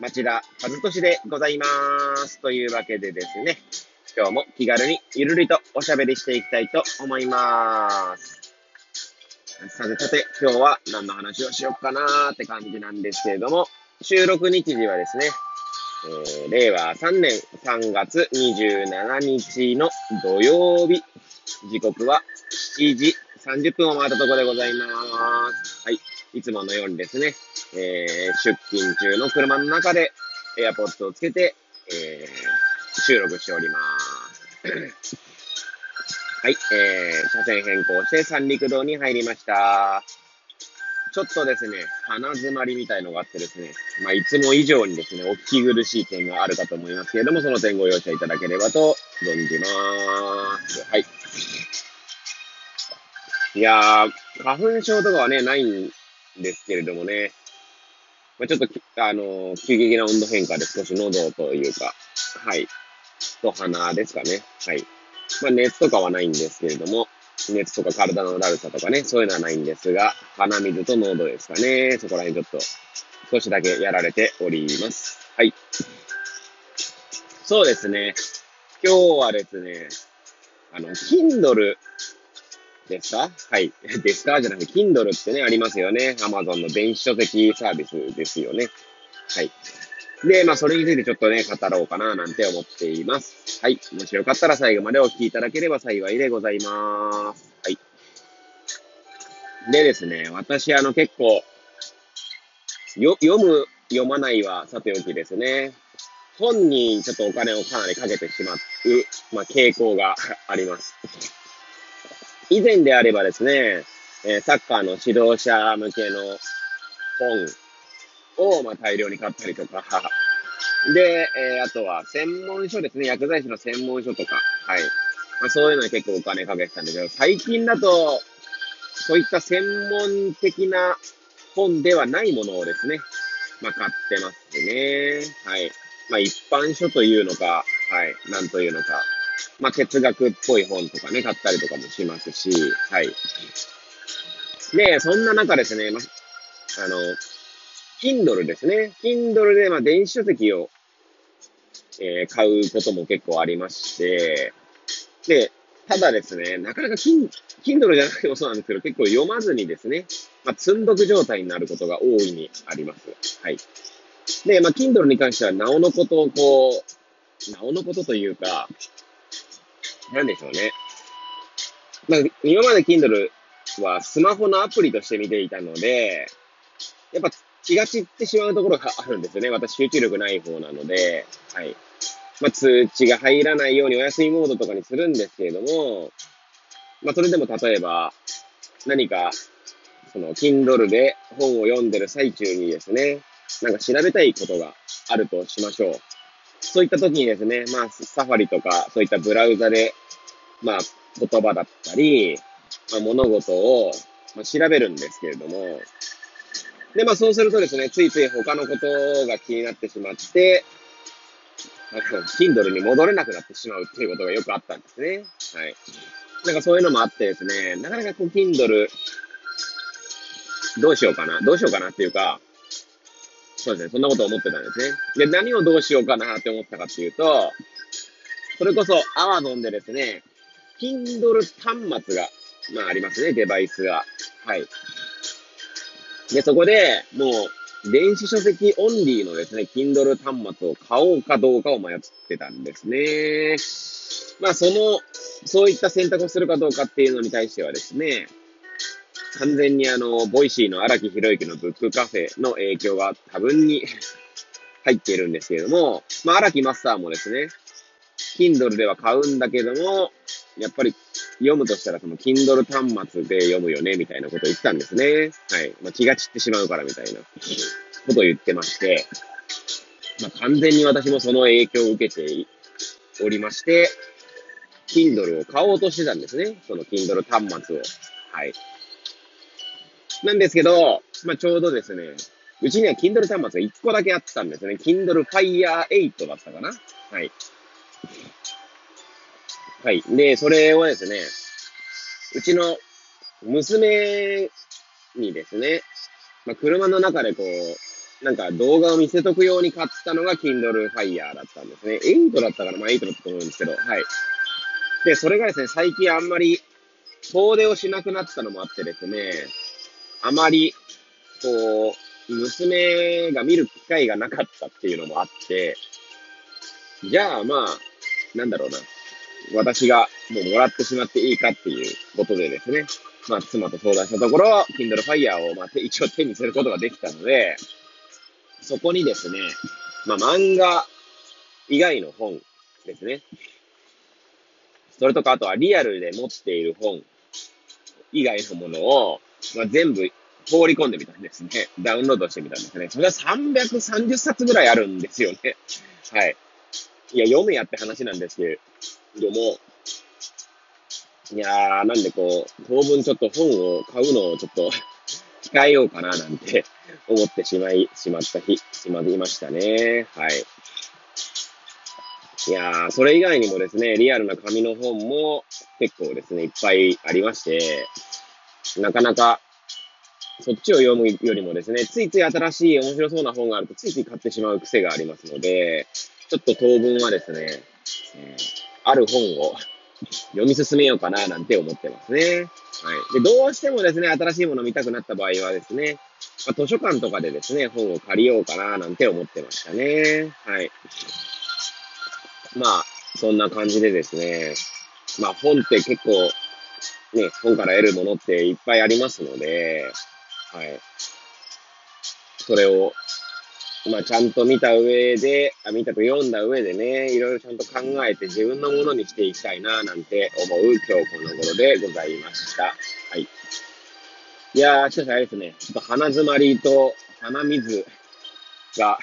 町田和俊でございます。というわけでですね、今日も気軽にゆるりとおしゃべりしていきたいと思います。さてさて、今日は何の話をしようかなーって感じなんですけれども、収録日時はですね、えー、令和3年3月27日の土曜日、時刻は7時30分を回ったところでございます。い。つものようにですね、えー、出勤中の車の中でエアポッドをつけて、えー、収録しております。はい、えー、車線変更して三陸道に入りました。ちょっとですね、鼻詰まりみたいのがあってですね、まあ、いつも以上にですね、お聞き苦しい点があるかと思いますけれども、その点ご容赦いただければと存じます。はい。いやー、花粉症とかはね、ないんですけれどもね、まあ、ちょっと、あの急激な温度変化で少し喉というか、はい、と鼻ですかね。はい。まあ、熱とかはないんですけれども、熱とか体のだるさとかね、そういうのはないんですが、鼻水と喉ですかね。そこら辺ちょっと少しだけやられております。はい。そうですね。今日はですね、あの、Kindle ですか？はい。ですか？じゃなくて、Kindle ってね、ありますよね。Amazon の電子書籍サービスですよね。はい。で、まあ、それについてちょっとね、語ろうかな、なんて思っています。はい。もしよかったら最後までお聞きいただければ幸いでございます。はい。でですね、私、あの、結構、よ、読む、読まないはさておきですね。本にちょっとお金をかなりかけてしまう、まあ、傾向があります。以前であればですね、えサッカーの指導者向けの本を、まあ、大量に買ったりとか、で、えー、あとは専門書ですね、薬剤師の専門書とか、はい。まあ、そういうのに結構お金かけてたんだけど、最近だと、そういった専門的な本ではないものをですね、まあ、買ってますね。はい。まあ、一般書というのか、はい、なんというのか、まあ、哲学っぽい本とかね、買ったりとかもしますし、はい。で、そんな中ですね、まあの、Kindle ですね。Kindle で、まあ、電子書籍を、えー、買うことも結構ありまして、で、ただですね、なかなか Kindle じゃなくてもそうなんですけど、結構読まずにですね、まあ、積んどく状態になることが大いにあります。はい。で、まあ、Kindle に関しては、なおのことをこう、なおのことというか、なんでしょうね。まあ、今まで Kindle はスマホのアプリとして見ていたので、やっぱ気が散ってしまうところがあるんですよね。私集中力ない方なので、はい。まあ、通知が入らないようにお休みモードとかにするんですけれども、まあ、それでも例えば、何か、その、Kindle で本を読んでる最中にですね、なんか調べたいことがあるとしましょう。そういった時にですね、まあ、サファリとか、そういったブラウザで、まあ、言葉だったり、まあ、物事を、まあ、調べるんですけれども、で、まあ、そうするとですね、ついつい他のことが気になってしまって、まあ、Kindle に戻れなくなってしまうっていうことがよくあったんですね。はい。なんかそういうのもあってですね、なかなかこう、Kindle、どうしようかな、どうしようかなっていうか、そうですね。そんなこと思ってたんですね。で、何をどうしようかなって思ったかっていうと、それこそ Amazon でですね、Kindle 端末が、まあありますね、デバイスが。はい。で、そこでもう、電子書籍オンリーのですね、Kindle 端末を買おうかどうかを迷ってたんですね。まあその、そういった選択をするかどうかっていうのに対してはですね、完全にあの、 Voicy の荒木博之のブックカフェの影響が多分に 入っているんですけれども、まあ、荒木マスターもですね、Kindle では買うんだけども、やっぱり読むとしたらその Kindle 端末で読むよね、みたいなことを言ってたんですね。はい。まあ、気が散ってしまうからみたいなことを言ってまして。まあ、完全に私もその影響を受けておりまして、Kindle を買おうとしてたんですね。その Kindle 端末を。はい。なんですけど、まあ、ちょうどですね、うちには Kindle 端末が1個だけあったんですね。Kindle Fire 8だったかなはい。はい。で、それをですね、うちの娘にですね、まあ、車の中でこう、なんか動画を見せとくように買ったのが Kindle Fire だったんですね。8だったから、まあ8だったと思うんですけど、はい。で、それがですね、最近あんまり遠出をしなくなったのもあってですね、あまり、こう、娘が見る機会がなかったっていうのもあって、じゃあまあ、なんだろうな。私がもうもらってしまっていいかっていうことでですね、まあ、妻と相談したところ、Kindle Fire を、まあ、一応手にすることができたので、そこにですね、まあ、漫画以外の本ですね。それとか、あとはリアルで持っている本以外のものを、まあ、全部放り込んでみたんですね。ダウンロードしてみたんですね。それは330冊ぐらいあるんですよね。はい。いや、読めやって話なんですけども、いやー、なんでこう、当分ちょっと本を買うのをちょっと 控えようかななんて 思ってしまい、しまった日、しまいましたね。はい。いやー、それ以外にもですね、リアルな紙の本も結構ですね、いっぱいありまして、なかなかそっちを読むよりもですね、ついつい新しい面白そうな本があるとついつい買ってしまう癖がありますので、ちょっと当分はですね、ある本を 読み進めようかななんて思ってますね。はい。で、どうしてもですね、新しいもの見たくなった場合はですね、まあ、図書館とかでですね、本を借りようかななんて思ってましたね。はい。まあ、そんな感じでですね、まあ本って結構、ね、本から得るものっていっぱいありますので、はい。それをまあ、ちゃんと見た上で、あ見たと読んだ上でね、いろいろちゃんと考えて自分のものにしていきたいな、なんて思う今日この頃でございました。はい。いやー、しかしあれですね、ちょっと鼻詰まりと鼻水が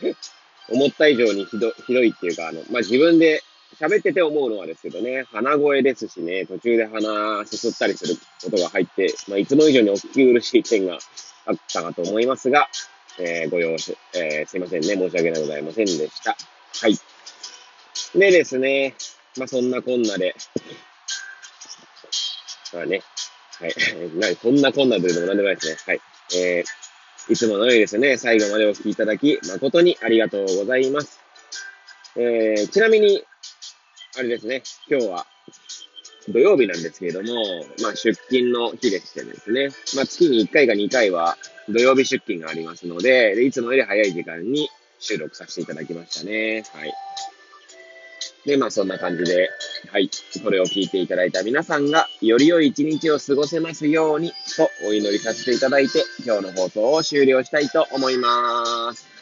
思った以上にひどひどいっていうか、あの、まあ、自分で喋ってて思うのはですけどね、鼻声ですしね、途中で鼻すすったりすることが入って、まあ、いつも以上にお聞き苦しい点があったかと思いますが、えー、ご容赦、えー、すいませんね。申し訳ございませんでした。はい。でですね、まあ、そんなこんなで、まあね、はい。なそんなこんなというのも何でもないですね。はい。えー、いつものようにですね、最後までお聞きいただき、誠にありがとうございます。えー、ちなみに、あれですね、今日は、土曜日なんですけれども、まあ、出勤の日でしてですね、まあ、月に1回か2回は土曜日出勤がありますので、でいつもより早い時間に収録させていただきましたね。はい。で、まあそんな感じで、はい。これを聞いていただいた皆さんが、より良い一日を過ごせますように、とお祈りさせていただいて、今日の放送を終了したいと思います。